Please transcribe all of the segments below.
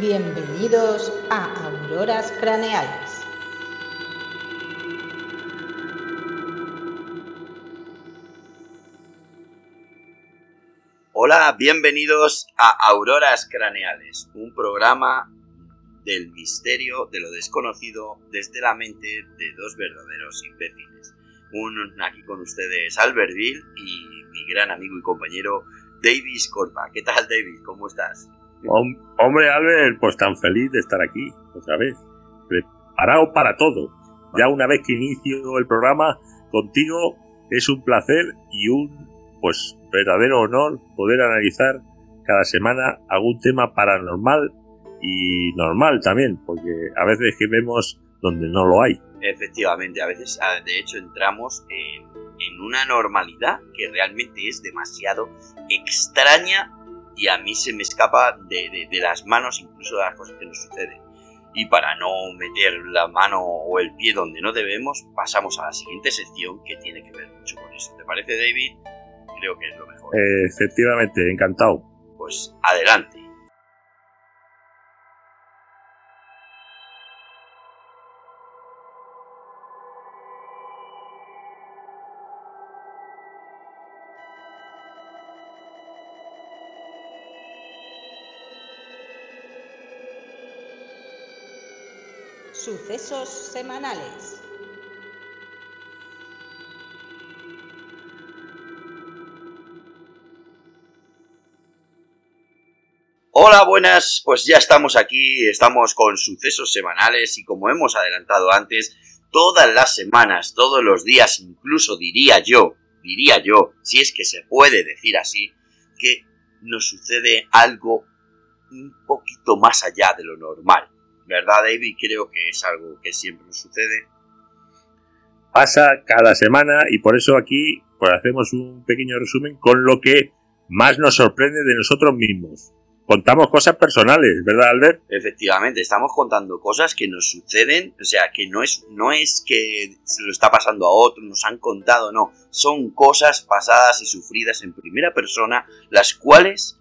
Bienvenidos a Auroras Craneales. Hola, bienvenidos a Auroras Craneales, un programa del misterio de lo desconocido desde la mente de dos verdaderos imbéciles. Un aquí con ustedes Albertville y mi gran amigo y compañero Davis Corpa. ¿Qué tal, Davis? ¿Cómo estás? Hombre, Albert, pues tan feliz de estar aquí otra vez. Preparado para todo. Ya una vez que inicio el programa contigo, es un placer y un pues verdadero honor poder analizar cada semana algún tema paranormal y normal también, porque a veces que vemos donde no lo hay. Efectivamente, a veces ah, de hecho entramos en, en una normalidad que realmente es demasiado extraña y a mí se me escapa de, de, las manos incluso de las cosas que nos suceden. Y para no meter la mano o el pie donde no debemos, pasamos a la siguiente sección que tiene que ver mucho con eso. ¿Te parece, David? Creo que es lo mejor. efectivamente, encantado. Pues adelante. Sucesos semanales. Hola, buenas, pues ya estamos aquí, estamos con sucesos semanales y como hemos adelantado antes, todas las semanas, todos los días, incluso diría yo, diría yo, si es que se puede decir así, que nos sucede algo un poquito más allá de lo normal. ¿Verdad, David? Creo que es algo que siempre nos sucede. Pasa cada semana y por eso aquí pues hacemos un pequeño resumen con lo que más nos sorprende de nosotros mismos. Contamos cosas personales, ¿verdad, Albert? Efectivamente, estamos contando cosas que nos suceden, o sea, que no es, no es que se lo está pasando a otro, nos han contado, no, son cosas pasadas y sufridas en primera persona, las cuales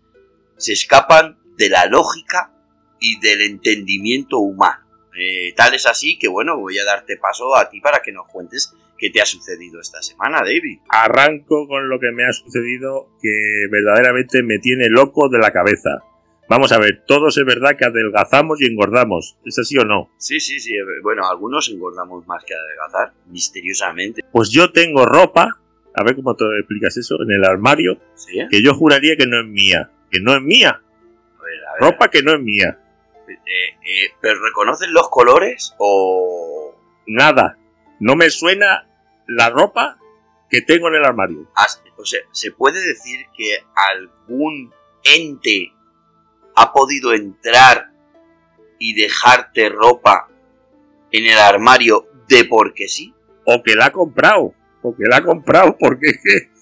se escapan de la lógica y del entendimiento humano. Eh, tal es así que bueno, voy a darte paso a ti para que nos cuentes qué te ha sucedido esta semana, David. Arranco con lo que me ha sucedido que verdaderamente me tiene loco de la cabeza. Vamos a ver, todos es verdad que adelgazamos y engordamos. ¿Es así o no? Sí, sí, sí. Bueno, algunos engordamos más que adelgazar, misteriosamente. Pues yo tengo ropa, a ver cómo te explicas eso, en el armario, que yo juraría que no es mía. Que no es mía. Ropa que no es mía. Eh, eh, ¿Pero reconocen los colores o...? Nada. No me suena la ropa que tengo en el armario. o sea, ¿se puede decir que algún ente ha podido entrar y dejarte ropa en el armario de porque sí? O que la ha comprado. O que la ha comprado porque es que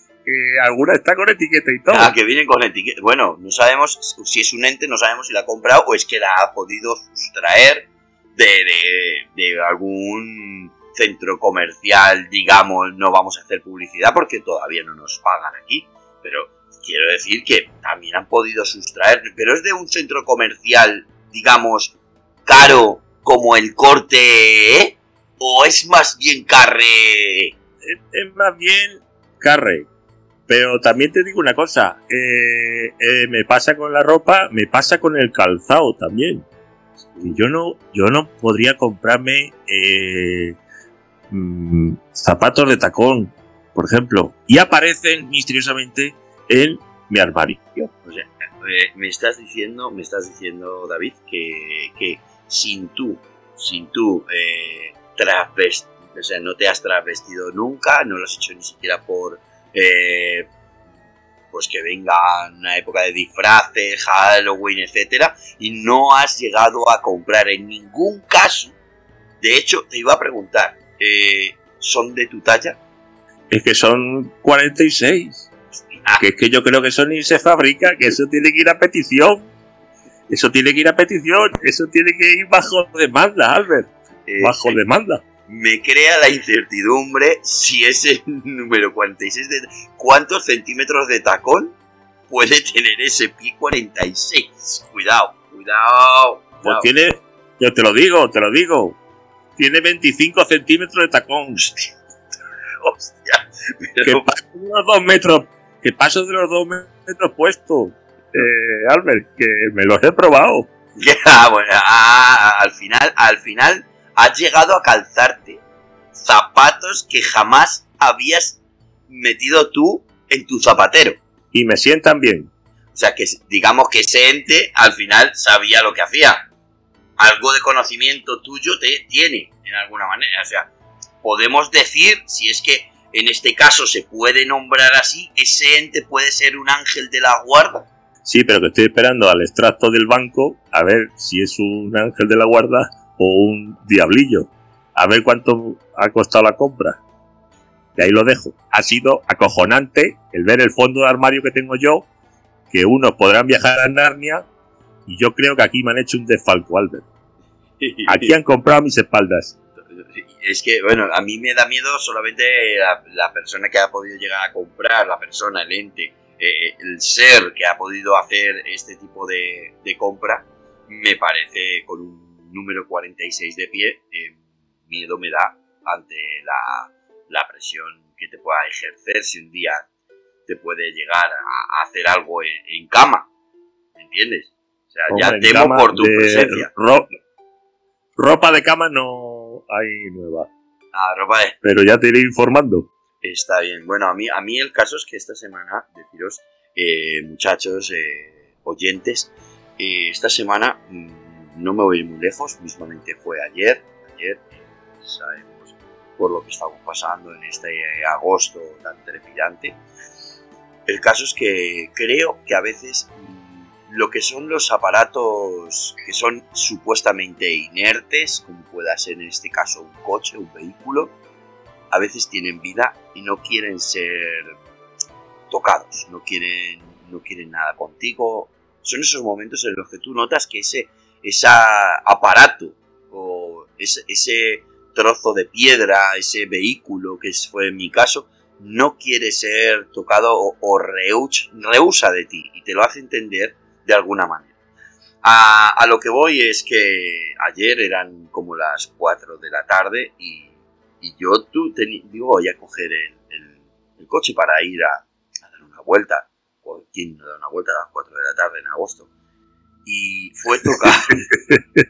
alguna está con etiqueta y todo. Ah, que vienen con etiqueta. Bueno, no sabemos si es un ente, no sabemos si la ha comprado o es que la ha podido sustraer de, algún centro comercial, digamos, no vamos a hacer publicidad porque todavía no nos pagan aquí, pero quiero decir que también han podido sustraer, pero es de un centro comercial, digamos, caro como el corte, ¿eh? ¿O es más bien carre? es más bien carre, pero también te digo una cosa, eh, eh, me pasa con la ropa, me pasa con el calzado también. Yo no, yo no podría comprarme eh, mm, zapatos de tacón, por ejemplo, y aparecen misteriosamente en mi armario. O sea, me estás diciendo, me estás diciendo, David, que, que sin tú, sin tú o sea, no te has travestido nunca, no lo has hecho ni siquiera por eh, pues que venga una época de disfraces, Halloween, etcétera, y no has llegado a comprar en ningún caso. De hecho, te iba a preguntar, eh, ¿son de tu talla? Es que son 46. Ah. Que es que yo creo que eso ni se fabrica, que eso tiene que ir a petición. Eso tiene que ir a petición, eso tiene que ir bajo demanda, Albert. Eh, bajo demanda me crea la incertidumbre si ese número 46 de... ¿Cuántos centímetros de tacón puede tener ese pie 46? Cuidado, Cuidado. Pues cuidado. tiene, yo te lo digo, te lo digo. Tiene 25 centímetros de tacón. Hostia. Que Pero, paso de los dos metros. Que paso de los dos metros puestos. Eh, Albert, que me los he probado. Ah, bueno, ah, al final, al final has llegado a calzarte zapatos que jamás habías metido tú en tu zapatero. Y me sientan bien. O sea que digamos que ese ente al final sabía lo que hacía. Algo de conocimiento tuyo te tiene, en alguna manera. O sea, podemos decir, si es que en este caso se puede nombrar así, ese ente puede ser un ángel de la guarda. Sí, pero que estoy esperando al extracto del banco a ver si es un ángel de la guarda o un diablillo. A ver cuánto ha costado la compra. Y ahí lo dejo. Ha sido acojonante el ver el fondo de armario que tengo yo, que unos podrán viajar a Narnia, y yo creo que aquí me han hecho un desfalco, Albert. Aquí han comprado mis espaldas. Es que, bueno, a mí me da miedo solamente la, la persona que ha podido llegar a comprar, la persona, el ente, eh, el ser que ha podido hacer este tipo de, de compra, me parece con un número 46 de pie, eh, miedo me da ante la, la presión que te pueda ejercer si un día te puede llegar a, a hacer algo en, en cama, ¿me entiendes? O sea, ya Hombre, temo por tu presencia. ro- ropa de cama no hay nueva, Ah, ropa de- pero ya te iré informando. Está bien. Bueno, a mí, a mí el caso es que esta semana, deciros, eh, muchachos, eh, oyentes, eh, esta semana mm, no me voy muy lejos, mismamente fue ayer, ayer, eh, sabemos por lo que estamos pasando en este agosto tan trepidante. El caso es que creo que a veces mm, lo que son los aparatos que son supuestamente inertes, como pueda ser en este caso un coche, un vehículo, a veces tienen vida y no quieren ser tocados, no quieren, no quieren nada contigo. Son esos momentos en los que tú notas que ese, ese aparato o ese, trozo de piedra, ese vehículo que fue en mi caso, no quiere ser tocado o, o de ti y te lo hace entender de alguna manera. A, a lo que voy es que ayer eran como las 4 de la tarde y, y yo tú digo, voy a coger el, coche para ir a, a dar una vuelta. ¿Por quién no da una vuelta a las 4 de la tarde en agosto? Y fue tocar.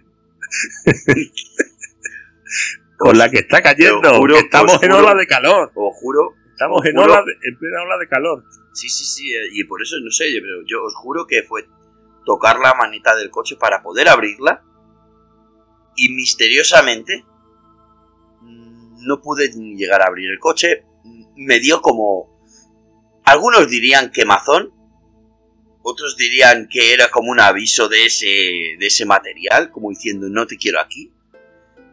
Con la que está cayendo, juro, estamos os en ola de calor. Os juro, Estamos Os en, juro. ola de- en plena ola de calor. sí, sí, sí, eh, y por eso no sé, pero yo os juro que fue tocar la maneta del coche para poder abrirla y misteriosamente mm, no pude ni llegar a abrir el coche. Mm, Me dio como... Algunos dirían quemazón, otros dirían que era como un aviso de ese, de ese material, como diciendo no te quiero aquí.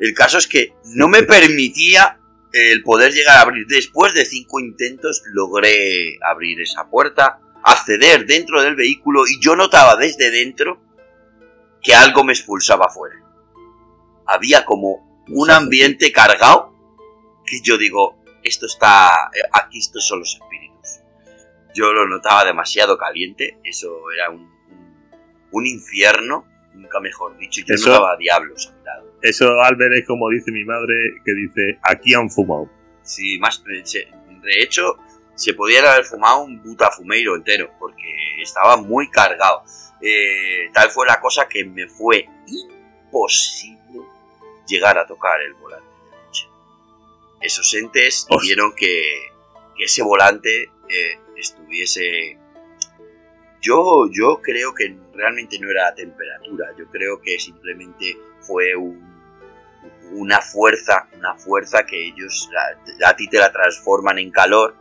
El caso es que no me permitía el poder llegar a abrir. Después de cinco intentos logré abrir esa puerta, acceder dentro del vehículo y yo notaba desde dentro que algo me expulsaba afuera. Había como un ambiente cargado que yo digo, esto está, eh, aquí estos son los espíritus. Yo lo notaba demasiado caliente, eso era un, un, un infierno, nunca mejor dicho, yo Eso- notaba diablos a mi lado. Eso, Albert, es como dice mi madre, que dice, aquí han fumado. Sí, más, se- de hecho, se podía haber fumado un butafumeiro entero, porque estaba muy cargado. Eh, tal fue la cosa que me fue imposible llegar a tocar el volante del coche. Esos entes Hostia. vieron que, que ese volante eh, estuviese... Yo, yo creo que realmente no era la temperatura, yo creo que simplemente fue un, una fuerza, una fuerza que ellos a, ti te la transforman en calor,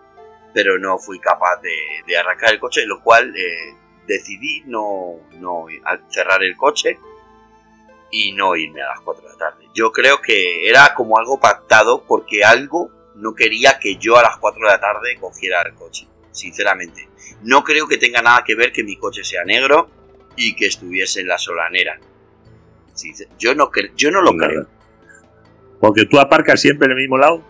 pero no fui capaz de, arrancar el coche, lo cual eh, decidí no, no cerrar el coche y no irme a las 4 de la tarde. Yo creo que era como algo pactado porque algo no quería que yo a las 4 de la tarde cogiera el coche, sinceramente. No creo que tenga nada que ver que mi coche sea negro y que estuviese en la solanera. Yo no, yo no lo Nada. creo. Porque tú aparcas siempre en el mismo lado.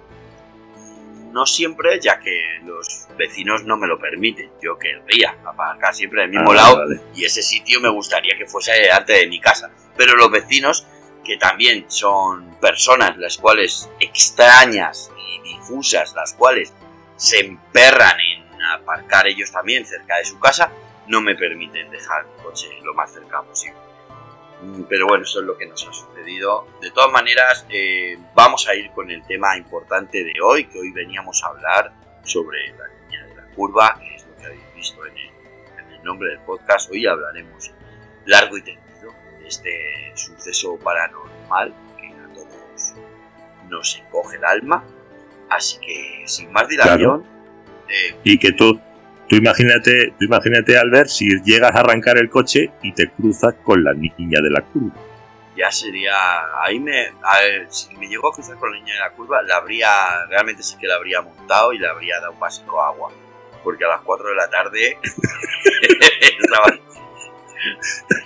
no siempre, ya que los vecinos no me lo permiten. Yo querría aparcar siempre en el mismo Ah, lado vale. y ese sitio me gustaría que fuese delante de mi casa. Pero los vecinos, que también son personas las cuales extrañas y difusas, las cuales se emperran en aparcar ellos también cerca de su casa, no me permiten dejar el coche lo más cerca posible. Mm, Pero bueno, eso es lo que nos ha sucedido. De todas maneras, eh, vamos a ir con el tema importante de hoy, que hoy veníamos a hablar sobre la niña de la curva, que es lo que habéis visto en el, en el nombre del podcast. Hoy hablaremos largo y tendido de este suceso paranormal que a todos nos encoge el alma. Así que, sin más dilación, Y que tú, tú imagínate, tú imagínate Albert, si llegas a arrancar el coche y te cruzas con la niña de la curva. ya sería ahí me a ver, si me llegó a cruzar con la niña de la curva la habría realmente sí que la habría montado y le habría dado un de agua porque a las 4 de la tarde estaba,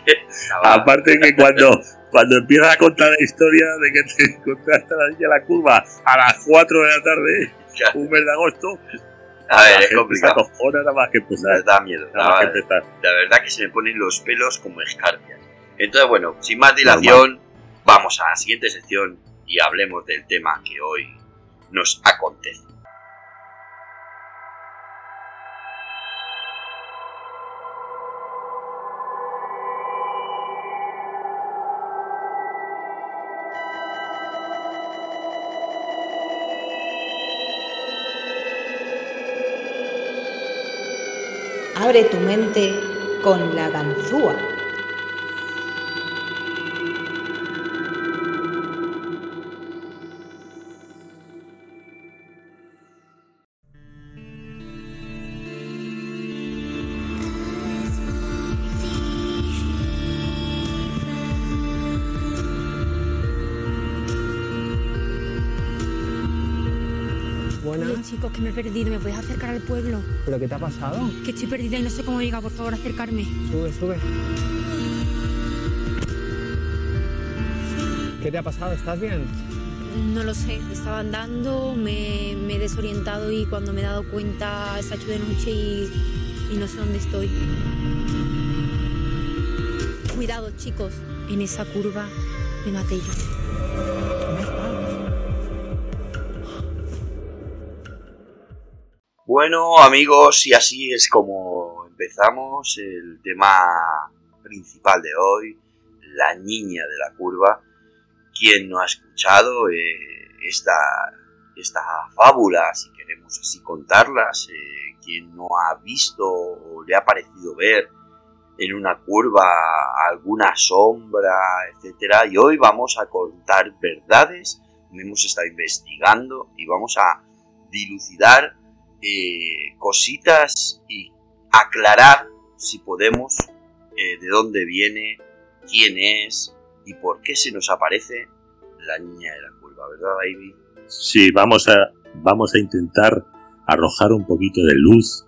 estaba- Aparte que cuando, cuando empiezas a contar la historia de que te encontraste a la niña de la curva a las 4 de la tarde, un mes de agosto, a ver la es complicado. nada más que empezar. da miedo Nada más que da- empezar. la verdad que se me ponen los pelos como escarpias. Entonces bueno sin más dilación vamos a la siguiente sección y hablemos del tema que hoy nos acontece Tu mente con la ganzúa. Oye, Buenas. chicos, que me he perdido. ¿Me puedes acercar al pueblo? ¿Pero qué te ha pasado? Que estoy perdida y no sé cómo llega. Por favor, acercarme. Sube, sube. ¿Qué te ha pasado? ¿Estás bien? No lo sé. Estaba andando, me, me he desorientado y cuando me he dado cuenta se ha hecho de noche y, y no sé dónde estoy. Cuidado, chicos. En esa curva me maté yo. Bueno, amigos, y así es como empezamos el tema principal de hoy, la niña de la curva. Quien no ha escuchado eh, esta, esta fábula, si queremos así contarlas, quien no ha visto o le ha parecido ver en una curva alguna sombra, etcétera, y hoy vamos a contar verdades, hemos estado investigando y vamos a dilucidar eh, cositas y aclarar, si podemos, eh, de dónde viene, quién es y por qué se nos aparece la niña de la curva, ¿verdad, Ivy? Sí, vamos a, vamos a intentar arrojar un poquito de luz,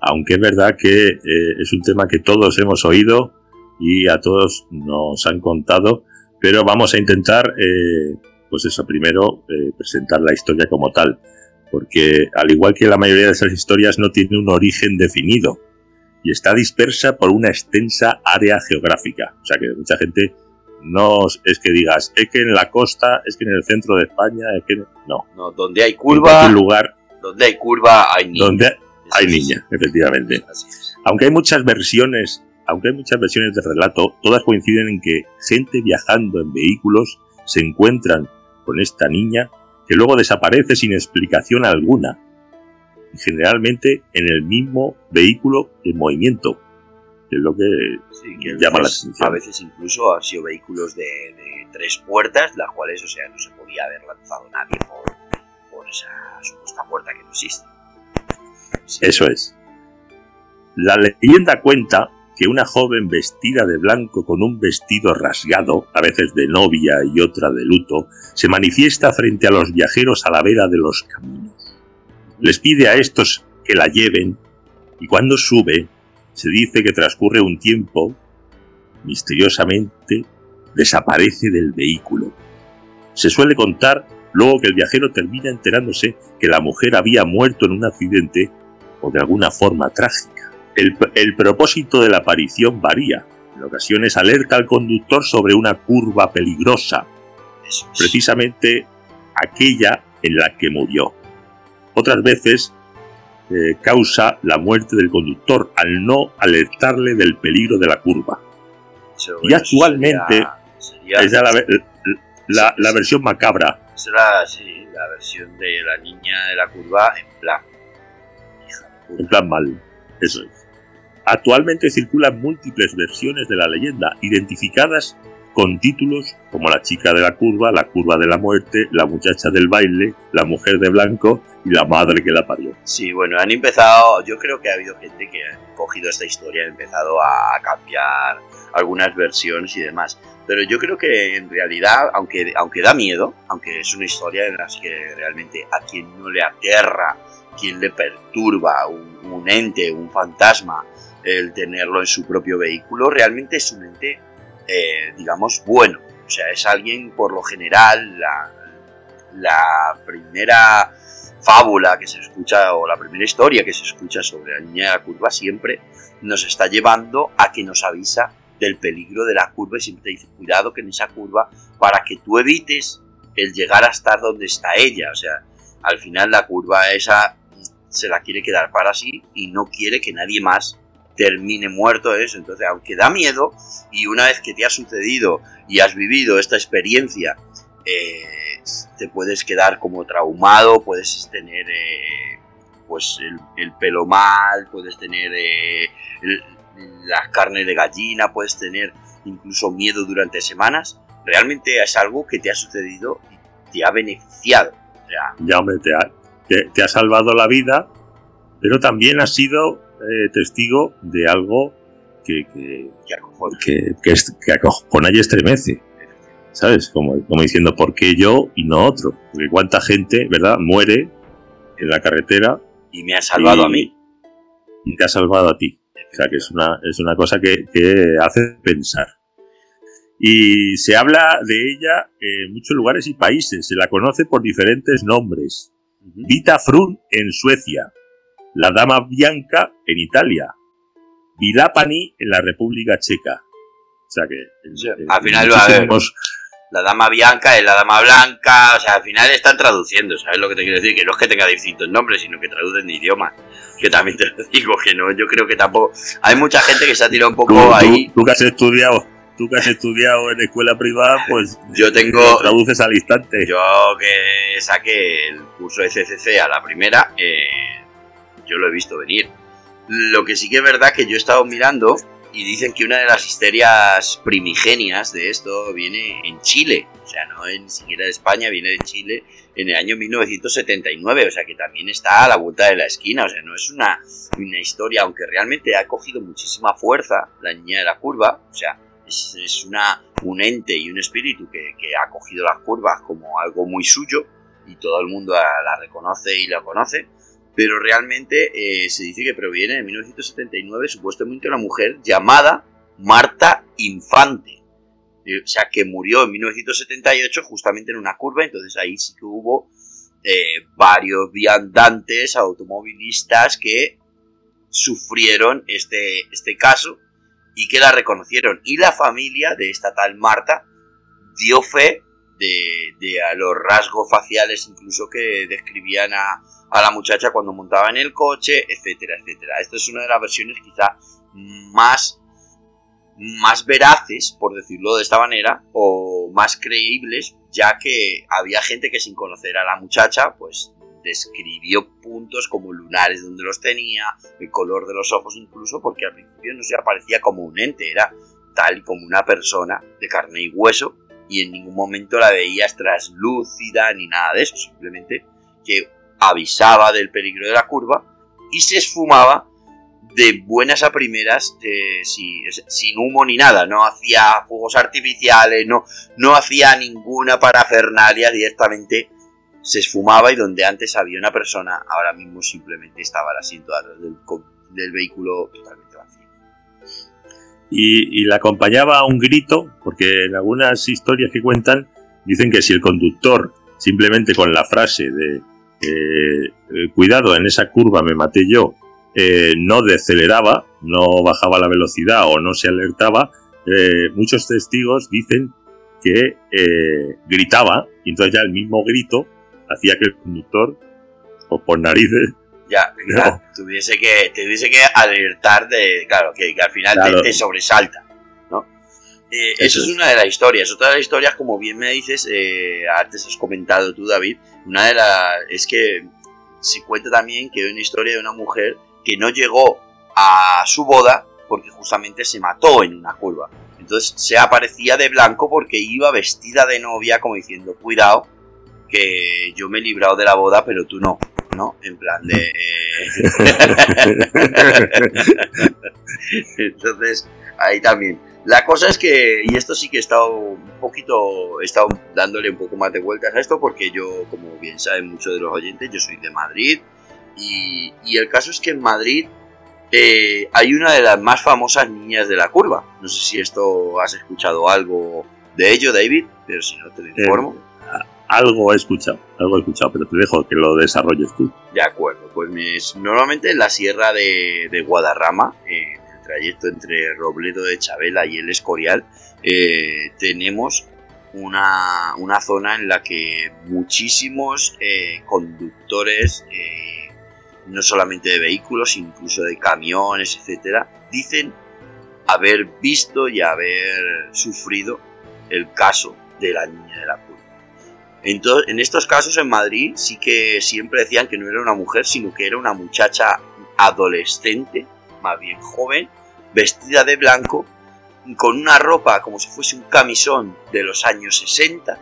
aunque es verdad que eh, es un tema que todos hemos oído y a todos nos han contado, pero vamos a intentar, eh, pues eso, primero eh, presentar la historia como tal, porque al igual que la mayoría de esas historias no tiene un origen definido y está dispersa por una extensa área geográfica, o sea que mucha gente no es que digas, es que en la costa, es que en el centro de España, es que no, No, donde hay en curva, cualquier lugar donde hay curva hay niña. donde hay niña, efectivamente. Aunque hay muchas versiones, aunque hay muchas versiones de relato, todas coinciden en que gente viajando en vehículos se encuentran con esta niña que luego desaparece sin explicación alguna. Generalmente en el mismo vehículo en movimiento, que es lo que Sí, que llama la atención. a veces incluso han sido vehículos de, de tres puertas, las cuales, o sea, no se podía haber lanzado nadie por, por esa supuesta puerta que no existe. Sí. Eso es. La leyenda cuenta que una joven vestida de blanco con un vestido rasgado, a veces de novia y otra de luto, se manifiesta frente a los viajeros a la vera de los caminos. Les pide a estos que la lleven y cuando sube, se dice que transcurre un tiempo, misteriosamente desaparece del vehículo. Se suele contar luego que el viajero termina enterándose que la mujer había muerto en un accidente o de alguna forma trágica. El, el propósito de la aparición varía. En ocasiones alerta al conductor sobre una curva peligrosa, precisamente aquella en la que murió. Otras veces eh, causa la muerte del conductor al no alertarle del peligro de la curva. Eso- y actualmente sería- sería- Esa es la, la- la versión macabra. será, sí, la versión de la niña de la curva en plan. En plan mal. Eso es. Actualmente circulan múltiples versiones de la leyenda, identificadas con títulos como La chica de la curva, La curva de la muerte, La muchacha del baile, La mujer de blanco y La madre que la parió. Sí, bueno, han empezado, yo creo que ha habido gente que ha cogido esta historia ha empezado a cambiar algunas versiones y demás. Pero yo creo que en realidad, aunque, aunque da miedo, aunque es una historia en la que realmente a quien no le aterra, quien le perturba, un, un ente, un fantasma, el tenerlo en su propio vehículo, realmente es un ente, eh, digamos, bueno. O sea, es alguien, por lo general, la, primera fábula que se escucha o la primera historia que se escucha sobre la niña de la curva siempre nos está llevando a que nos avisa del peligro de la curva y siempre te dice cuidado que en esa curva para que tú evites el llegar a estar donde está ella. O sea, al final la curva esa se la quiere quedar para sí y no quiere que nadie más termine muerto eso. Entonces, aunque da miedo y una vez que te ha sucedido y has vivido esta experiencia, eh, te puedes quedar como traumado, puedes tener eh, pues el, el pelo mal, puedes tener eh, el- la carne de gallina, puedes tener incluso miedo durante semanas. Realmente es algo que te ha sucedido y te ha beneficiado. Ya, hombre, te ha, te- ha salvado la vida, pero también has sido eh, testigo de algo que, que, que es- que acojona y estremece. ¿Sabes? Como, como diciendo, ¿por qué yo y no otro? Porque cuánta gente, ¿verdad?, muere en la carretera Y me ha salvado y- a mí. y te ha salvado a ti. O sea, que es una, es una cosa que, que hace pensar. Y se habla de ella en muchos lugares y países. Se la conoce por diferentes nombres. Vita Frun en Suecia. La Dama Bianca en Italia. Vilapani en la República Checa. O sea que... en- Sí, en al final va a haber- La dama bianca es la dama blanca, o sea, al final están traduciendo, ¿sabes lo que te quiero decir? Que no es que tenga distintos nombres, sino que traducen de idioma. Que también te lo digo, que no, yo creo que tampoco... Hay mucha gente que se ha tirado un poco Tú, tú- ahí. tú que has estudiado, tú que has estudiado en escuela privada, pues Yo tengo... lo traduces al instante. Yo que saqué el curso de CCC a la primera, eh, yo lo he visto venir. Lo que sí que es verdad que yo he estado mirando y dicen que una de las histerias primigenias de esto viene en Chile. O sea, no en, siquiera de España, viene de Chile en el año 1979. O sea, que también está a la vuelta de la esquina. O sea, no es una, una historia, aunque realmente ha cogido muchísima fuerza la niña de la curva. O sea, es, es una, un ente y un espíritu que, que ha cogido las curvas como algo muy suyo y todo el mundo la, la reconoce y la conoce, pero realmente eh, se dice que proviene de 1979 supuestamente una mujer llamada Marta Infante, Eh, o sea que murió en 1978 justamente en una curva, entonces ahí sí que hubo eh, varios viandantes automovilistas que sufrieron este, este caso y que la reconocieron. Y la familia de esta tal Marta dio fe de, de a los rasgos faciales incluso que describían a, a la muchacha cuando montaba en el coche, etcétera, etcétera. Esta es una de las versiones quizá más, más veraces, por decirlo de esta manera, o más creíbles, ya que había gente que sin conocer a la muchacha, pues describió puntos como lunares donde los tenía, el color de los ojos incluso, porque al principio no se aparecía como un ente, era tal y como una persona de carne y hueso, y en ningún momento la veías traslúcida ni nada de eso, simplemente que avisaba del peligro de la curva y se esfumaba de buenas a primeras eh, si- sin humo ni nada, no hacía fuegos artificiales, no, no hacía ninguna parafernalia, directamente se esfumaba y donde antes había una persona, ahora mismo simplemente estaba el asiento del, del vehículo totalmente. Y, y la acompañaba a un grito, porque en algunas historias que cuentan dicen que si el conductor simplemente con la frase de eh, eh, cuidado, en esa curva me maté yo, eh, no deceleraba, no bajaba la velocidad o no se alertaba, muchos testigos dicen que gritaba y entonces ya el mismo grito hacía que el conductor, o por narices, Ya, No. ya, tuviese que, tuviese que alertar de, claro, que, que al final te- Claro. te, sobresalta, ¿no? Eh, eso, Eso es es. una de las historias. Otra de las historias, como bien me dices, eh, antes has comentado tú, David, una de las es que se cuenta también que hay una historia de una mujer que no llegó a su boda porque justamente se mató en una curva. Entonces se aparecía de blanco porque iba vestida de novia como diciendo, cuidado, que yo me he librado de la boda, pero tú no, ¿no? En plan de... eh, Entonces, ahí también. La cosa es que, y esto sí que he estado un poquito, he estado dándole un poco más de vueltas a esto porque yo, como bien saben muchos de los oyentes, yo soy de Madrid y, y el caso es que en Madrid eh, hay una de las más famosas niñas de la curva. No sé si esto has escuchado algo de ello, David, pero si no te lo informo. Algo he escuchado, algo he escuchado, pero te dejo que lo desarrolles tú. De acuerdo, pues me- normalmente en la sierra de, Guadarrama, eh, en el trayecto entre Robledo de Chabela y el Escorial, eh, tenemos una, una zona en la que muchísimos eh, conductores, eh, no solamente de vehículos, incluso de camiones, etcétera, dicen haber visto y haber sufrido el caso de la niña de la. En estos casos en Madrid sí que siempre decían que no era una mujer, sino que era una muchacha adolescente, más bien joven, vestida de blanco, con una ropa como si fuese un camisón de los años 60,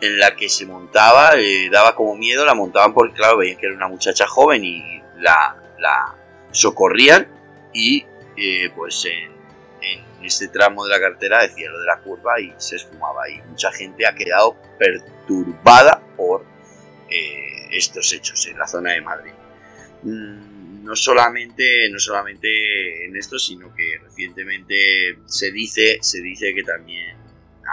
en la que se montaba, eh, daba como miedo, la montaban porque, claro, veían que era una muchacha joven y la, la socorrían y eh, pues este tramo de la carretera decía lo de la curva y se esfumaba y mucha gente ha quedado perturbada por eh, estos hechos en la zona de Madrid. Mm, No solamente, no solamente en esto, sino que recientemente se dice, se dice que también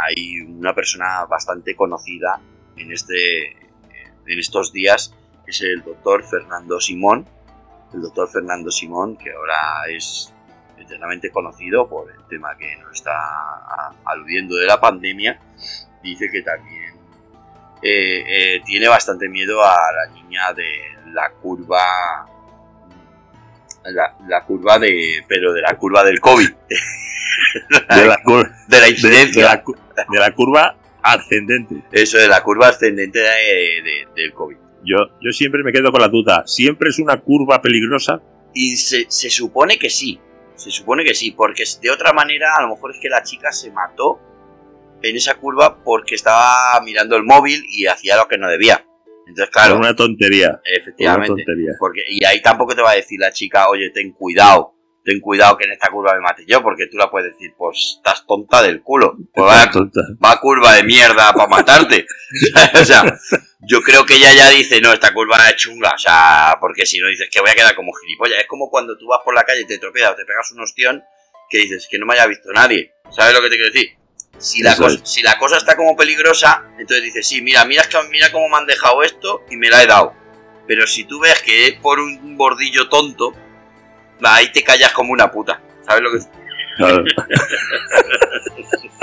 hay una persona bastante conocida en este en estos días, que es el doctor Fernando Simón, el doctor Fernando Simón, que ahora es eternamente conocido por el tema que nos está aludiendo de la pandemia, dice que también eh, eh, tiene bastante miedo a la niña de la curva la, la curva de pero de la curva del COVID De la, de incidencia de la cu- de la curva ascendente. eso de la curva ascendente de- de- del COVID Yo, yo siempre me quedo con la duda, ¿siempre es una curva peligrosa? y se, se supone que sí se supone que sí porque de otra manera a lo mejor es que la chica se mató en esa curva porque estaba mirando el móvil y hacía lo que no debía entonces claro una tontería. Por una efectivamente tontería. Porque, y ahí tampoco te va a decir la chica, oye, ten cuidado, ten cuidado que en esta curva me mate yo, porque tú la puedes decir, pues estás tonta del culo, pues va, Tonta. va curva de mierda para matarte. o sea, yo creo que ella ya dice, no, esta curva es chunga, o sea, porque si no dices que voy a quedar como gilipollas. Es como cuando tú vas por la calle y te tropiezas o te pegas un ostión que dices que no me haya visto nadie. ¿Sabes lo que te quiero decir? Si la, cosa, si la cosa está como peligrosa, entonces dices, sí, mira, mira, mira cómo me han dejado esto y me la he dado. Pero si tú ves que es por un bordillo tonto, ahí te callas como una puta. ¿Sabes lo que Claro.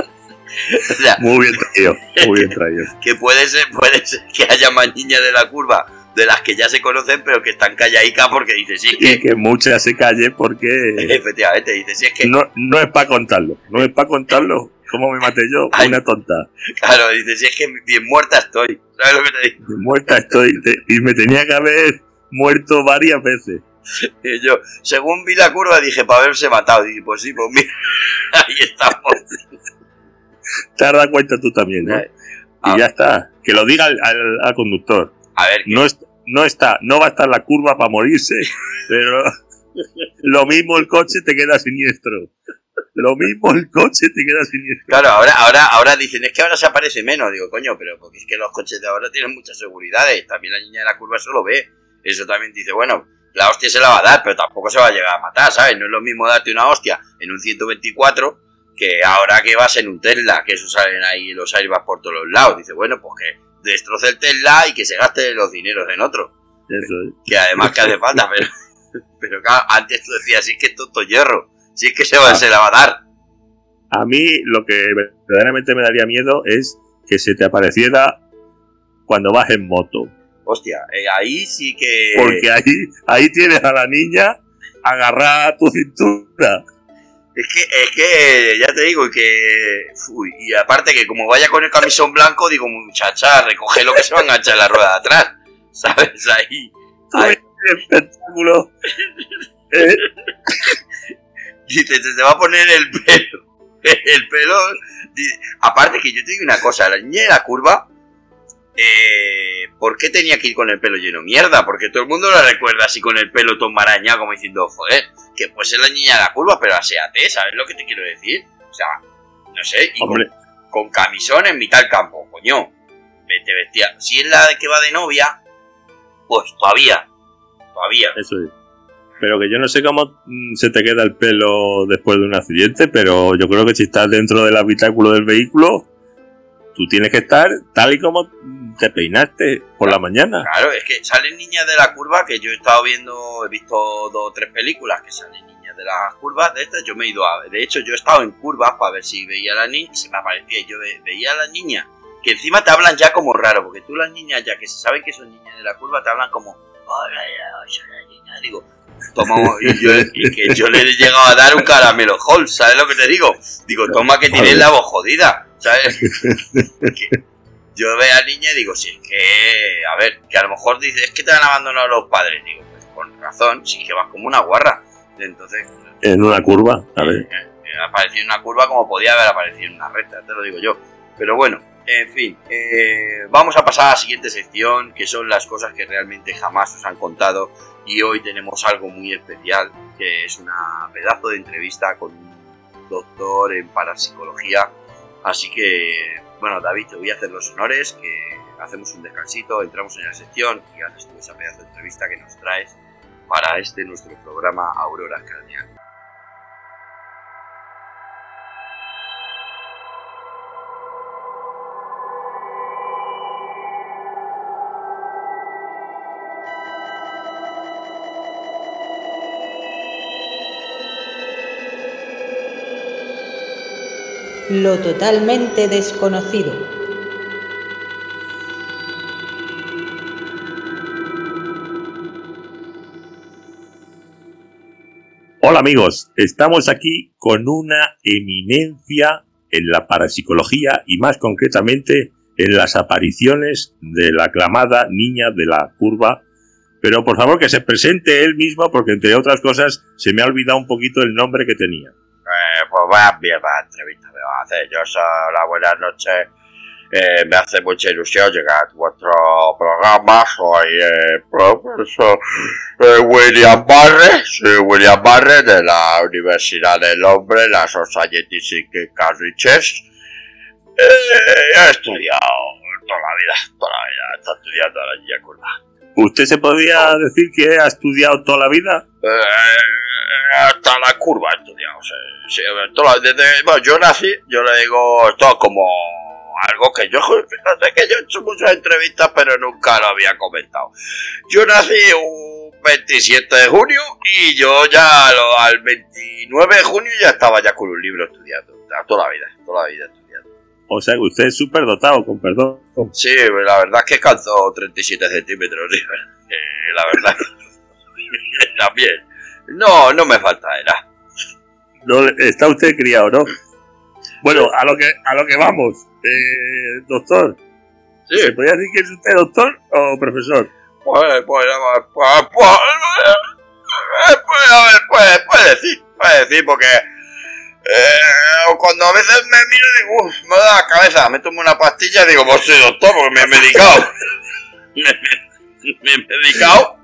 O sea, Muy bien traído. Muy bien traído. que puede ser, puede ser que haya más niñas de la curva de las que ya se conocen, pero que están calladicas porque dices, sí, es Y que. que muchas se calle porque Efectivamente, dices, sí, es que. no, no es para contarlo. No es para contarlo. ¿Cómo me maté yo? Ay. Una tonta. Claro, dices, sí, es que bien muerta estoy. ¿Sabes lo que te digo? Muerta estoy. y me tenía que haber muerto varias veces. Y yo, según vi la curva, dije, para haberse matado. Y dije, pues sí, pues mira, ahí estamos. Te has dado cuenta tú también, ¿no? Ah. Y ya está. Que lo diga al, al- al conductor. A ver, No, es- no está, no va a estar la curva para morirse, pero lo mismo el coche te queda siniestro. Lo mismo el coche te queda siniestro. Claro, ahora, ahora, ahora dicen, es que ahora se aparece menos. Digo, coño, pero porque es que los coches de ahora tienen muchas seguridades. También la niña de la curva eso lo ve. Eso también dice, bueno, la hostia se la va a dar, pero tampoco se va a llegar a matar, ¿sabes? No es lo mismo darte una hostia en un 124 que ahora que vas en un Tesla, que eso salen ahí los airbags por todos los lados. Dice, bueno, pues que destroce el Tesla y que se gaste los dineros en otro. Eso es. Que además que hace falta, pero, pero claro, antes tú decías, si es que es tonto hierro, si es que se, va, se la va a dar. A mí lo que verdaderamente me daría miedo es que se te apareciera cuando vas en moto. Hostia, eh, ahí sí que... Porque ahí, ahí tienes a la niña agarrada a tu cintura. Es que, es que, ya te digo, que... uy, y aparte que como vaya con el camisón blanco, digo, muchacha, recoge lo que se va a enganchar en la rueda de atrás. ¿Sabes? Ahí... ahí. Espectáculo. Eh, Dice, se te va a poner el pelo. El pelo. Aparte que yo te digo una cosa, la niña de la curva. Eh, ¿Por qué tenía que ir con el pelo lleno mierda? Porque todo el mundo la recuerda así con el pelo todo marañado, como diciendo, joder, que puede ser la niña de la curva, pero aséate, ¿sabes lo que te quiero decir? O sea, no sé, y con camisón en mitad del campo, coño. Vete vestida. Si es la que va de novia, pues todavía. Todavía. eso es. Pero que yo no sé cómo mm, se te queda el pelo después de un accidente, pero yo creo que si estás dentro del habitáculo del vehículo, tú tienes que estar tal y como te peinaste por la mañana. Claro, es que salen niñas de la curva que yo he estado viendo, he visto dos o tres películas que salen niñas de las curvas de estas. Yo me he ido a. De hecho, yo he estado en curvas para ver si veía a la niña y se me aparecía. Yo ve- veía a la niña que encima te hablan ya como raro, porque tú las niñas ya que se saben que son niñas de la curva te hablan como. Hola, ya, soy la niña. Digo, toma. Y, yo, y que yo le he llegado a dar un caramelo Hall, ¿sabes lo que te digo? Digo, toma que tienes la voz jodida, ¿sabes? Yo veo a la niña y digo, sí, es que, a ver, que a lo mejor dices, es que te han abandonado los padres. Digo, pues con razón, sí que vas como una guarra. Entonces, En una curva, a ver. eh, eh, apareció en una curva como podía haber aparecido en una recta, te lo digo yo. Pero bueno, en fin, eh, vamos a pasar a la siguiente sección, que son las cosas que realmente jamás os han contado. Y hoy tenemos algo muy especial, que es una pedazo de entrevista con un doctor en parapsicología. Así que, bueno, David, te voy a hacer los honores, que hacemos un descansito, entramos en la sección y haces tú esa pedazo de entrevista que nos traes para este nuestro programa Aurora Cardial. Lo totalmente desconocido. Hola amigos, estamos aquí con una eminencia en la parapsicología y más concretamente en las apariciones de la aclamada niña de la curva. Pero por favor que se presente él mismo porque entre otras cosas se me ha olvidado un poquito el nombre que tenía. Eh, pues vaya mierda de entrevista me va a hacer. Yo soy la buenas noches. Eh, me hace mucha ilusión llegar a vuestro programa. Soy eh, profesor eh, William Barre. Soy William Barre de la Universidad del Hombre, la Society Psychic Research. Eh, he estudiado toda la vida, toda la vida. Estado estudiando la curva. ¿Usted se podría decir que ha estudiado toda la vida? Eh, hasta la curva he estudiado. sí, sí, toda- desde, bueno, yo nací, yo le digo, esto es como algo que yo, fíjate que yo he hecho muchas entrevistas, pero nunca lo había comentado. Yo nací un 27 de junio y yo ya lo- al 29 de junio ya estaba ya con un libro estudiando. Toda la vida, toda la vida estudiando. O sea que usted es súper dotado, con perdón. Sí, la verdad es que calzo 37 centímetros, tío. Eh, la verdad. También. No, no me falta era. No, está usted criado, ¿no? Bueno, a lo que, a lo que vamos. Eh, doctor, Sí, ¿se podría decir que es usted doctor o profesor? pues, pues, pues, pues, pues, eh, pues, a ver, puede, puede decir, puede decir, porque eh, cuando a veces me miro digo, "Uf, me da la cabeza, me tomo una pastilla y digo, pues soy doctor porque me he medicado. me, me- me he medicado,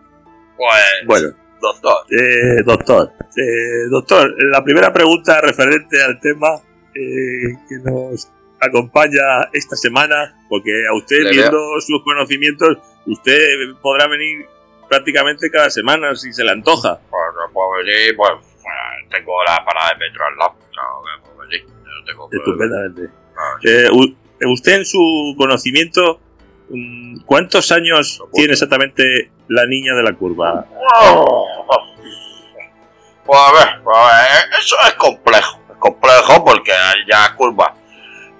pues, Bueno, doctor. eh, doctor. Eh, doctor, la primera pregunta referente al tema eh, que nos acompaña esta semana, porque a usted, Le viendo sus conocimientos, usted podrá venir prácticamente cada semana si se le antoja. Pues no puedo venir, pues, pues, tengo la parada de metro al lado, no, puedo venir, no tengo. Estupendamente. Ah, sí. Eh, usted en su conocimiento ¿cuántos años tiene exactamente la niña de la curva? Pues a ver, pues a ver, eso es complejo. Es complejo porque ya curva.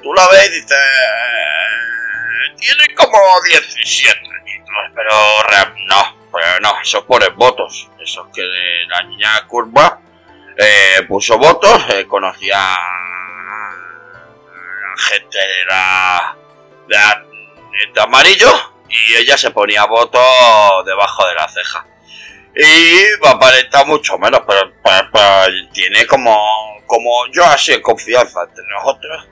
Tú la ves y dices. eh, Tiene como 17 añitos, pero no, pero no, eso es por el votos. Eso es que la niña curva eh, puso votos, eh, conocía a la gente de la, de la- de amarillo y ella se ponía votos debajo de la ceja. Y va a aparentar mucho menos, pero, pero- pero tiene como, como yo así en confianza entre nosotros.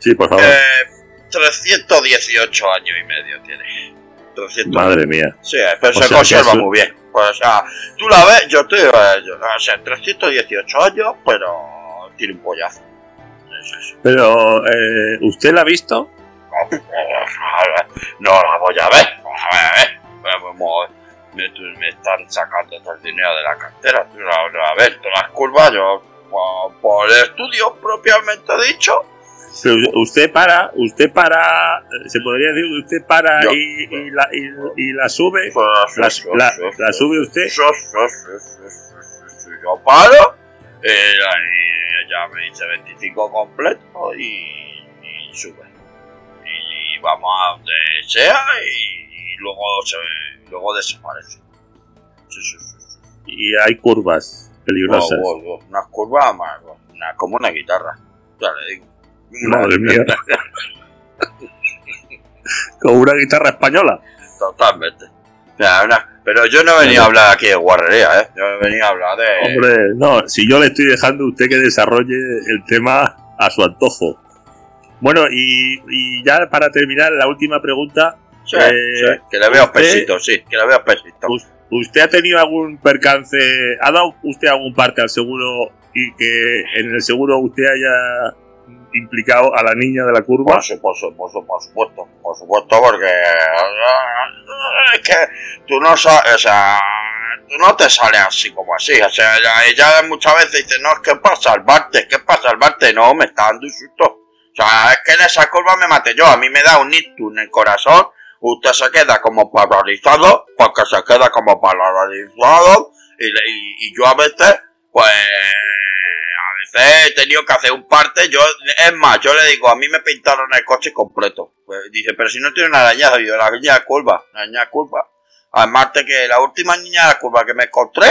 Sí, por favor. Eh, 318 años y medio tiene. 300. Madre mía. Sí, pero O se sea, conserva muy bien. Pues, o sea, tú la ves, yo estoy, eh, yo- o sea, 318 años, pero tiene un pollazo. Sí, sí, sí. Pero, eh, ¿usted la ha visto? No la voy a ver. A ver, a ver. Vamos, me, están sacando todo el dinero de la cartera. Tú la- la- A ver, todas las curvas, yo por, estudio propiamente dicho. Pero usted para, usted para, eh, se podría decir que usted para Yo. y, y la, y, y la sube, pues, la, sube usted. Yo paro, eh, y ella me dice 25 completo y, y sube. Vamos a donde sea y, luego, se, luego desaparece. Sí, sí, sí. sí. Y hay curvas peligrosas. Wow, wow, wow. Unas curvas más, una- como una guitarra. Ya le digo. Madre mía. Con una guitarra española. Totalmente. Pero yo no venía a hablar aquí de guarrería, ¿eh? Yo venía a hablar de... Hombre, no, si yo le estoy dejando a usted que desarrolle el tema a su antojo. Bueno, y, y ya para terminar, la última pregunta. Sí, Eh, sí, que le veo pesitos, sí, que le veo pesitos. Us- ¿Usted ha tenido algún percance? ¿Ha dado usted algún parte al seguro y que en el seguro usted haya implicado a la niña de la curva? Por supuesto, por, su- por supuesto, por supuesto, porque es que tú no sabes, o sea, tú no te sales así como así, o sea, ella, muchas veces dice, no, es que para salvarte, que para salvarte, no, me está dando un susto. O sea, es que en esa curva me maté yo, a mí me da un ictus en el corazón, usted se queda como paralizado, porque se queda como paralizado, y, y, y yo a veces, pues, a veces he tenido que hacer un parte, yo, es más, yo le digo, a mí me pintaron el coche completo. Pues dice, pero si no tiene una arañazo, yo, la de curva, la de curva. Además de que la última niña de curva que me encontré,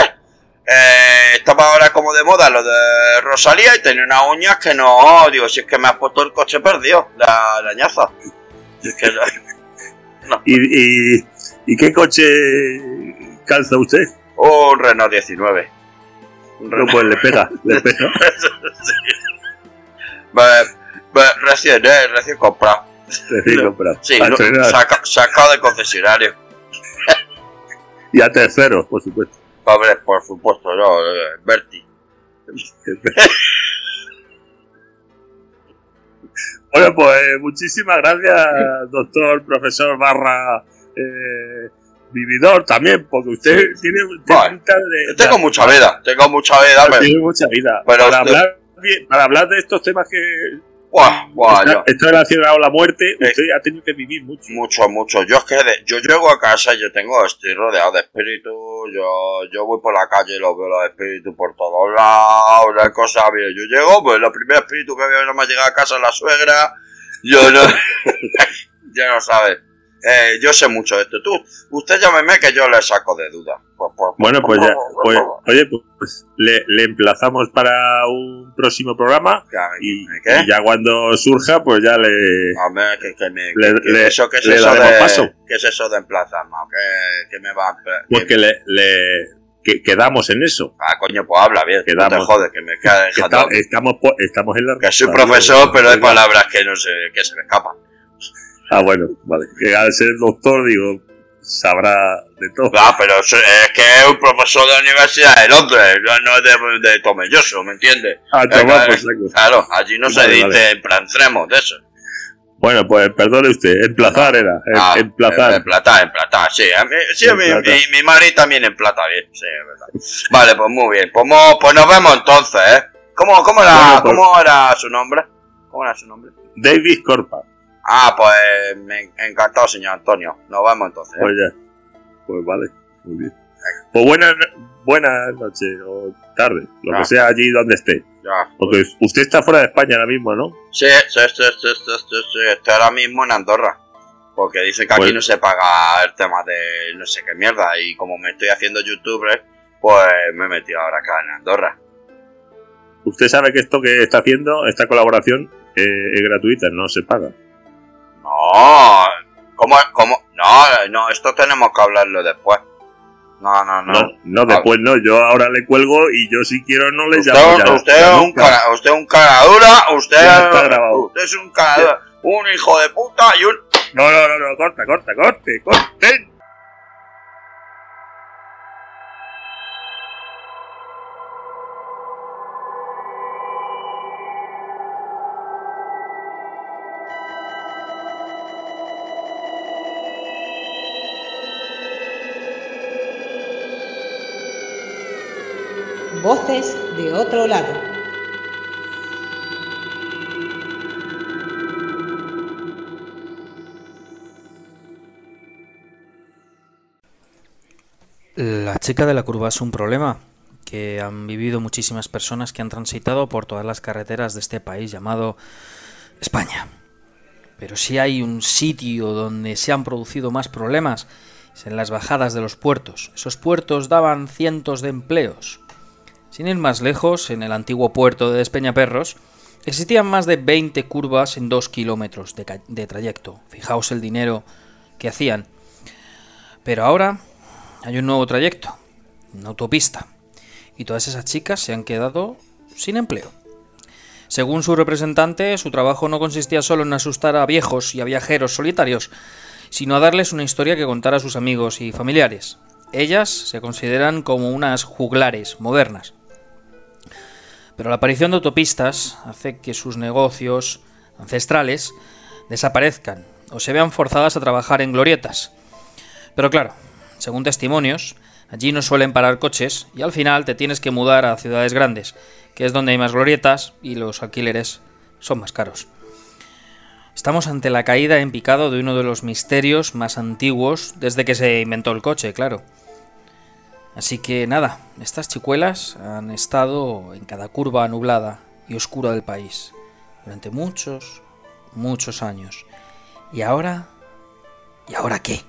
eh, estaba ahora como de moda lo de Rosalía y tenía unas uñas que no, digo, si es que me has puesto el coche perdido, la es que la- ¿Y, y, y qué coche calza usted? un Renault 19. Un No, Renault. pues le pega, le pega. Ve- recién, eh, recién comprado. Recién comprado. Sí, lo- saca- sacado de concesionario. Y a terceros, por supuesto. Hombre, por supuesto, no, eh, Berti. Bueno, pues muchísimas gracias, doctor, profesor barra eh, vividor también, porque usted tiene, Vale. pinta de, Tengo mucha vida, tengo mucha vida. tiene mucha vida. Pero para, usted- hablar, bien- para hablar de estos temas que Buah, buah, está, yo- está relacionado a la muerte, usted ha tenido que vivir mucho. mucho, mucho. Yo es que de- yo llego a casa y yo tengo, estoy rodeado de espíritus. Yo, yo voy por la calle y los veo los espíritus por todos lados, una cosa bien. Yo llego, pues el primer espíritu que veo no me llega a casa es la suegra. Yo no, ya no sabes. Eh, yo sé mucho de esto. Tú, usted llámeme que yo le saco de duda. Por- por- Bueno, pues ya, por- pues, oye, pues, pues, le, le emplazamos para un próximo programa Ya, y, ¿Qué? y ya cuando surja, pues ya le... Que, que me, Le- que- que le- eso, que es eso de, paso. ¿Qué es eso de emplazarme? Que, que me va a... que- Porque le, le que- quedamos en eso. Ah, coño, pues habla bien. No te Quedamos. jodes, que me queda Que estamos, estamos en la... Que soy profesor, pero hay palabras que no sé, que se me escapan. Ah, bueno, vale. Que al ser doctor, digo, sabrá de todo. Ah, pero es que es un profesor de la Universidad de Londres, no es de, de Tomelloso, ¿me entiendes? Ah, por saco. Claro, allí no se dice vale. emplazremos de eso. Bueno, pues perdone usted, emplazar era, em- Ah, emplazar. Emplatar, emplatar, sí. A mí, sí, a mí- mi, mi marido también emplata bien, sí, es verdad. Vale, pues muy bien. Pues, pues nos vemos entonces, ¿eh? ¿Cómo, cómo, era, Bueno, pues- ¿Cómo era su nombre? ¿Cómo era su nombre? David Corpa. Ah, pues me encantado, señor Antonio. Nos vemos entonces. ¿eh? Pues ya. Pues vale, muy bien. Pues buenas, buenas noches o tarde, lo que sea allí donde esté. Ya. Porque usted está fuera de España ahora mismo, ¿no? Sí, sí, sí, sí, sí, sí, sí, Estoy ahora mismo en Andorra. Porque dicen que aquí Pues- no se paga el tema de no sé qué mierda. Y como me estoy haciendo youtuber, pues me he metido ahora acá en Andorra. Usted sabe que esto que está haciendo, esta colaboración, eh, es gratuita, no se paga. No, ¿cómo, cómo? No, no, esto tenemos que hablarlo después. No, no, no. No, no, después no. Yo ahora le cuelgo y yo si quiero no le Usted, llamo. ya- usted es un cara, usted es un cara dura, usted, usted es un cara dura, un hijo de puta y un... No, no, no, no, corta, corta, corte, corte. Otro lado. La chica de la curva es un problema que han vivido muchísimas personas que han transitado por todas las carreteras de este país llamado España. Pero si hay un sitio donde se han producido más problemas, es en las bajadas de los puertos. Esos puertos daban cientos de empleos. Sin ir más lejos, en el antiguo puerto de Despeñaperros, existían más de 20 curvas en 2 kilómetros de, trayecto. Fijaos el dinero que hacían. Pero ahora hay un nuevo trayecto, una autopista, y todas esas chicas se han quedado sin empleo. Según su representante, su trabajo no consistía solo en asustar a viejos y a viajeros solitarios, sino a darles una historia que contar a sus amigos y familiares. Ellas se consideran como unas juglares modernas. Pero la aparición de autopistas hace que sus negocios ancestrales desaparezcan o se vean forzadas a trabajar en glorietas. Pero claro, según testimonios, allí no suelen parar coches y al final te tienes que mudar a ciudades grandes, que es donde hay más glorietas y los alquileres son más caros. Estamos ante la caída en picado de uno de los misterios más antiguos desde que se inventó el coche, claro. Así que nada, estas chicuelas han estado en cada curva nublada y oscura del país durante muchos, muchos años. ¿Y ahora? ¿Y ahora qué?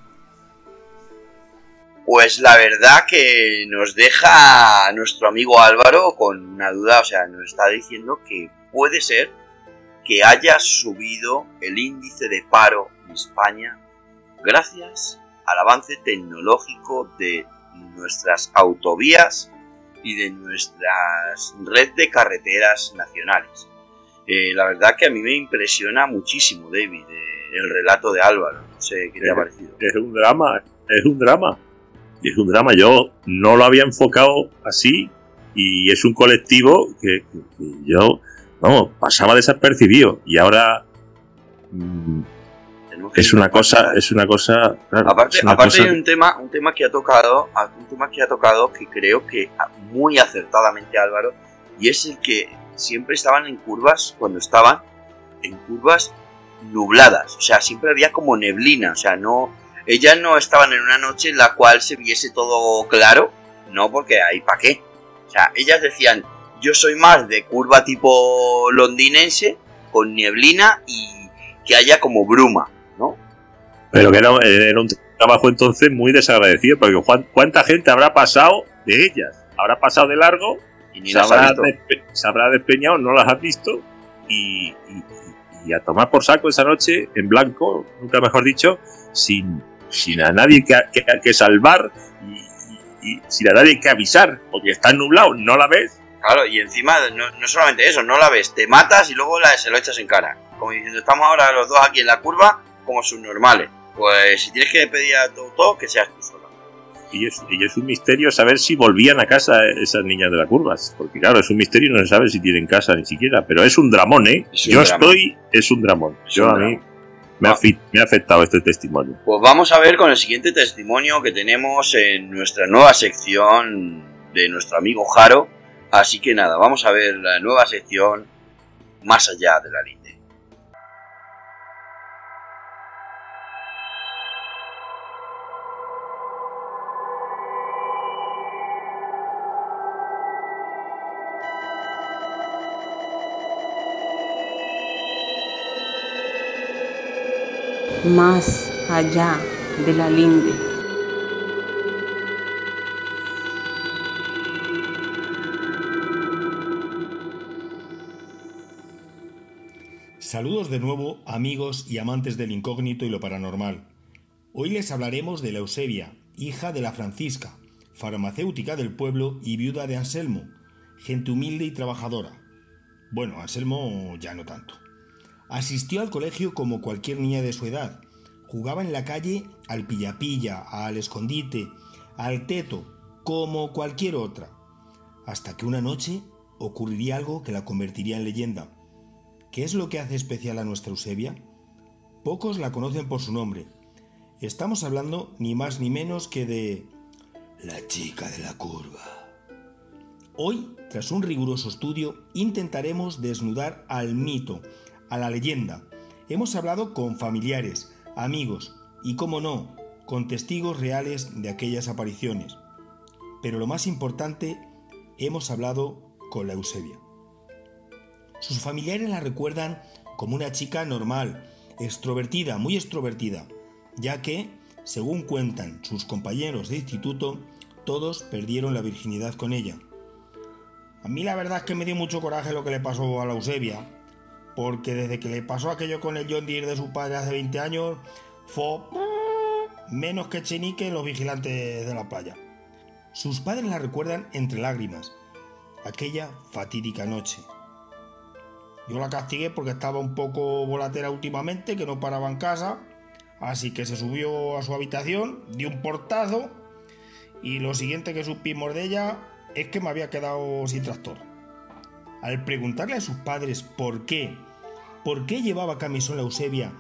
Pues la verdad que nos deja nuestro amigo Álvaro con una duda, o sea, nos está diciendo que puede ser que haya subido el índice de paro en España gracias al avance tecnológico de nuestras autovías y de nuestras red de carreteras nacionales. Eh, la verdad que a mí me impresiona muchísimo, David, eh, el relato de Álvaro. No sé qué te ha parecido. Es un drama, es un drama. Es un drama. Yo no lo había enfocado así y es un colectivo que, que- que yo, vamos, pasaba desapercibido y ahora mm, es una cosa, es una cosa, claro, Aparte, una aparte cosa- hay un tema, un tema que ha tocado, un tema que ha tocado que creo que muy acertadamente Álvaro, y es el que siempre estaban en curvas cuando estaban en curvas nubladas, o sea, siempre había como neblina, o sea, no, ellas no estaban en una noche en la cual se viese todo claro, no porque ahí para qué, o sea, ellas decían, yo soy más de curva tipo londinense con neblina y que haya como bruma. Pero que era, era un trabajo entonces muy desagradecido, porque ¿cuánta gente habrá pasado de ellas? Habrá pasado de largo, Y ni se habrá, despe- se habrá despeñado, no las has visto, y, y- y a tomar por saco esa noche en blanco, nunca mejor dicho, sin, sin a nadie que, que- que salvar y sin a nadie que avisar, porque está nublado, no la ves. Claro, y encima no, no solamente eso, no la ves, te matas y luego la, se lo echas en cara. Como diciendo, estamos ahora los dos aquí en la curva como subnormales. Pues si tienes que pedir a todo, que seas tú solo. Y es, y es un misterio saber si volvían a casa esas niñas de la curva. Porque claro, es un misterio y no se sabe si tienen casa ni siquiera. Pero es un dramón, ¿eh? Es un Yo dramón. estoy, es un dramón. Es Yo un a mí dramón. me ha, me ha afectado este testimonio. Pues vamos a ver con el siguiente testimonio que tenemos en nuestra nueva sección de nuestro amigo Jaro. Así que nada, vamos a ver la nueva sección más allá de la linde. Más allá de la linde. Saludos de nuevo, amigos y amantes del incógnito y lo paranormal. Hoy les hablaremos de la Eusebia, hija de la Francisca, farmacéutica del pueblo y viuda de Anselmo, gente humilde y trabajadora. Bueno, Anselmo ya no tanto. Asistió al colegio como cualquier niña de su edad. Jugaba en la calle al pilla-pilla, al escondite, al teto, como cualquier otra. Hasta que una noche ocurriría algo que la convertiría en leyenda. ¿Qué es lo que hace especial a nuestra Eusebia? Pocos la conocen por su nombre. Estamos hablando ni más ni menos que de la chica de la curva. Hoy, tras un riguroso estudio, intentaremos desnudar al mito, a la leyenda. Hemos hablado con familiares, amigos y, como no, con testigos reales de aquellas apariciones. Pero lo más importante, hemos hablado con la Eusebia. Sus familiares la recuerdan como una chica normal, extrovertida, muy extrovertida, ya que, según cuentan sus compañeros de instituto, todos perdieron la virginidad con ella. A mí la verdad es que me dio mucho coraje lo que le pasó a la Eusebia, porque desde que le pasó aquello con el John Deere de su padre hace 20 años, fue menos que Chenique los vigilantes de la playa. Sus padres la recuerdan entre lágrimas, aquella fatídica noche. Yo la castigué porque estaba un poco volatera últimamente, que no paraba en casa, así que se subió a su habitación, dio un portazo y lo siguiente que supimos de ella es que me había quedado sin tractor. Al preguntarle a sus padres por qué, por qué llevaba camisón la Eusebia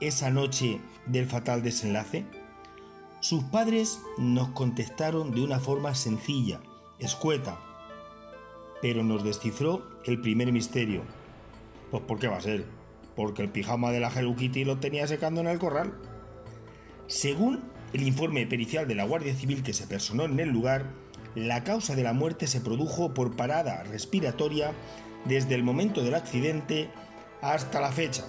esa noche del fatal desenlace, sus padres nos contestaron de una forma sencilla, escueta, pero nos descifró el primer misterio. Pues ¿por qué va a ser? Porque el pijama de la Hello lo tenía secando en el corral. Según el informe pericial de la Guardia Civil que se personó en el lugar, la causa de la muerte se produjo por parada respiratoria desde el momento del accidente hasta la fecha,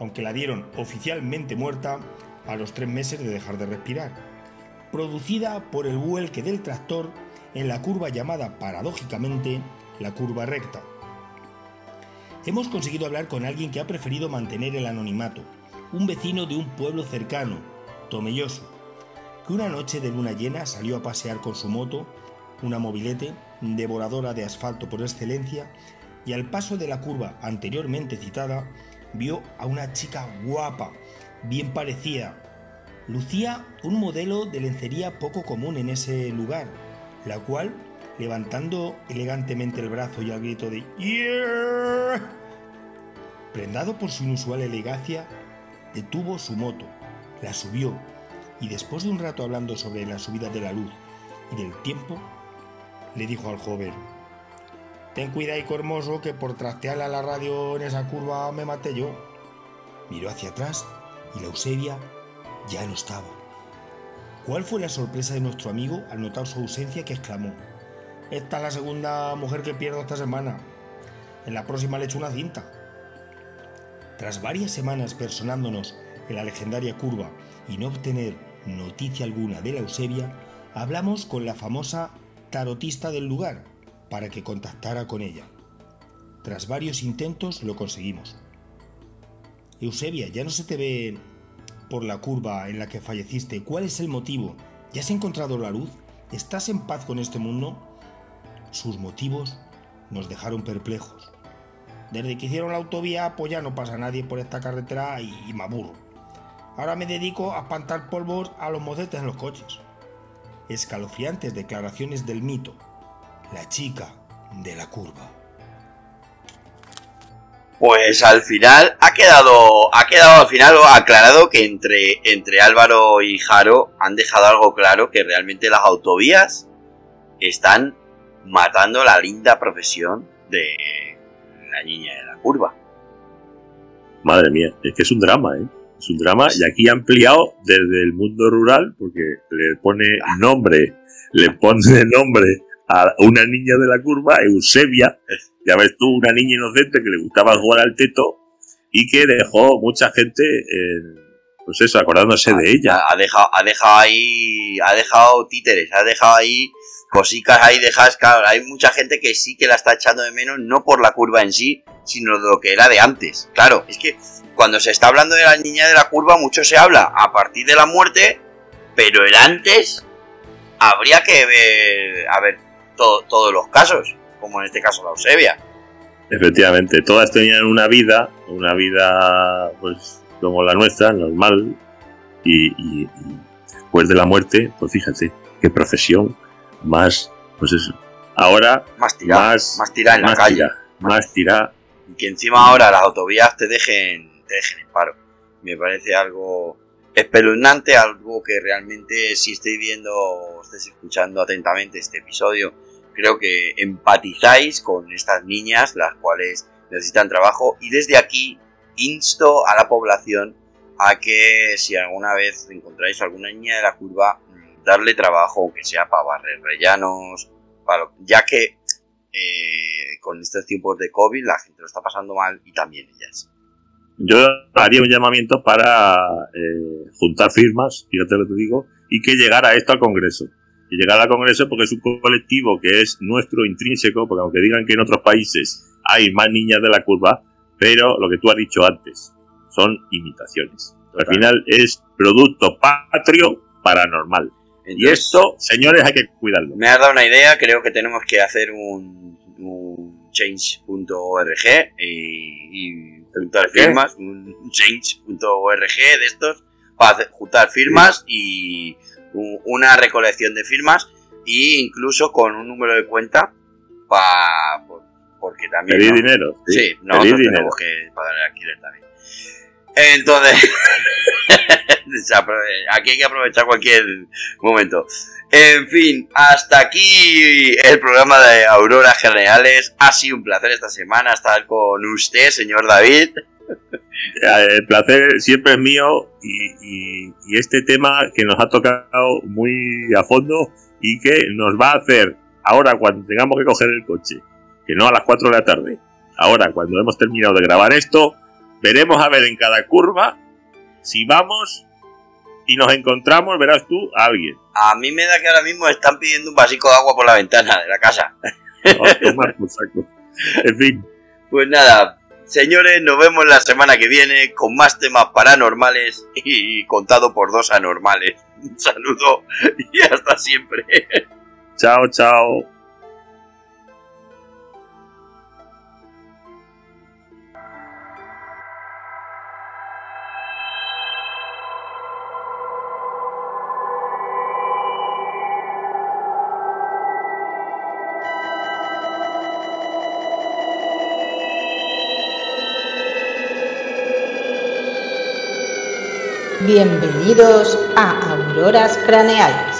aunque la dieron oficialmente muerta a los tres meses de dejar de respirar, producida por el vuelque del tractor en la curva llamada paradójicamente la curva recta. Hemos conseguido hablar con alguien que ha preferido mantener el anonimato, un vecino de un pueblo cercano, Tomelloso, que una noche de luna llena salió a pasear con su moto, una mobilete, devoradora de asfalto por excelencia, y al paso de la curva anteriormente citada, vio a una chica guapa, bien parecida. Lucía un modelo de lencería poco común en ese lugar, la cual, levantando elegantemente el brazo y al grito de ¡Yeah! prendado por su inusual elegancia, detuvo su moto, la subió y después de un rato hablando sobre la subida de la luz y del tiempo, le dijo al joven, Ten cuidado, hermoso, que por trastearle a la radio en esa curva me maté yo. Miró hacia atrás y la Eusebia ya no estaba. ¿Cuál fue la sorpresa de nuestro amigo al notar su ausencia que exclamó, Esta es la segunda mujer que pierdo esta semana. En la próxima le echo una cinta. Tras varias semanas personándonos en la legendaria curva y no obtener noticia alguna de la Eusebia, hablamos con la famosa tarotista del lugar para que contactara con ella. Tras varios intentos lo conseguimos. Eusebia, ya no se te ve por la curva en la que falleciste. ¿Cuál es el motivo? ¿Ya has encontrado la luz? ¿Estás en paz con este mundo? Sus motivos nos dejaron perplejos. Desde que hicieron la autovía, pues ya no pasa nadie por esta carretera y, me aburro. Ahora me dedico a espantar polvos a los mocetes en los coches. Escalofriantes declaraciones del mito. La chica de la curva. Pues al final ha quedado, ha quedado al final aclarado que entre, entre Álvaro y Jaro han dejado algo claro que realmente las autovías están matando la linda profesión de la niña de la curva. Madre mía, es que es un drama, ¿eh? Es un drama y aquí ha ampliado desde el mundo rural porque le pone nombre, le pone nombre a una niña de la curva, Eusebia, ya ves tú, una niña inocente que le gustaba jugar al teto y que dejó mucha gente en, pues eso, acordándose de ella. Ha, dejado, ha dejado ahí, ha dejado títeres, ha dejado ahí cositas ahí. Claro, hay mucha gente que sí que la está echando de menos, no por la curva en sí, sino de lo que era de antes. Claro, es que cuando se está hablando de la niña de la curva, mucho se habla a partir de la muerte, pero el antes habría que ver, a ver, to- todos los casos, como en este caso la Eusebia. Efectivamente, todas tenían una vida, una vida pues como la nuestra, normal, y, y- y después de la muerte, pues fíjate, qué profesión más, pues eso. Ahora Más tirada, más, más tirada en la calle. tira, más tira. Y que encima ahora las autovías te dejen, te dejen en paro. Me parece algo espeluznante, algo que realmente si estáis viendo o estáis escuchando atentamente este episodio, creo que empatizáis con estas niñas, las cuales necesitan trabajo. Y desde aquí insto a la población a que si alguna vez encontráis alguna niña de la curva, darle trabajo, aunque sea para barrer rellanos, ya que eh, con estos tiempos de COVID la gente lo está pasando mal y también ellas. Yo haría un llamamiento para eh, juntar firmas, fíjate lo digo, y que llegara esto al Congreso. Que llegara al Congreso porque es un colectivo que es nuestro intrínseco, porque aunque digan que en otros países hay más niñas de la curva, pero lo que tú has dicho antes, son imitaciones. Al final es producto patrio paranormal. Y esto, señores, hay que cuidarlo. me has dado una idea, creo que tenemos que hacer un, un change.org y, y juntar ¿Qué? firmas, un change.org de estos, para juntar firmas y una recolección de firmas e incluso con un número de cuenta para porque también Pedir ¿no? dinero. Sí, nosotros pedir dinero. tenemos que pagar el alquiler también. Entonces, aquí hay que aprovechar cualquier momento. En fin, hasta aquí el programa de Auroras Generales. Ha sido un placer esta semana estar con usted, señor David. El placer siempre es mío y, y- y este tema que nos ha tocado muy a fondo y que nos va a hacer ahora cuando tengamos que coger el coche, que no a las 4 de la tarde, ahora cuando hemos terminado de grabar esto, veremos a ver en cada curva si vamos y nos encontramos, verás tú, a alguien. A mí me da que ahora mismo están pidiendo un vasico de agua por la ventana de la casa. A tomar por saco. En fin, Pues nada, señores, nos vemos la semana que viene con más temas paranormales y contado por dos anormales. Un saludo y hasta siempre. chao, chao. Bienvenidos a Auroras Craneales.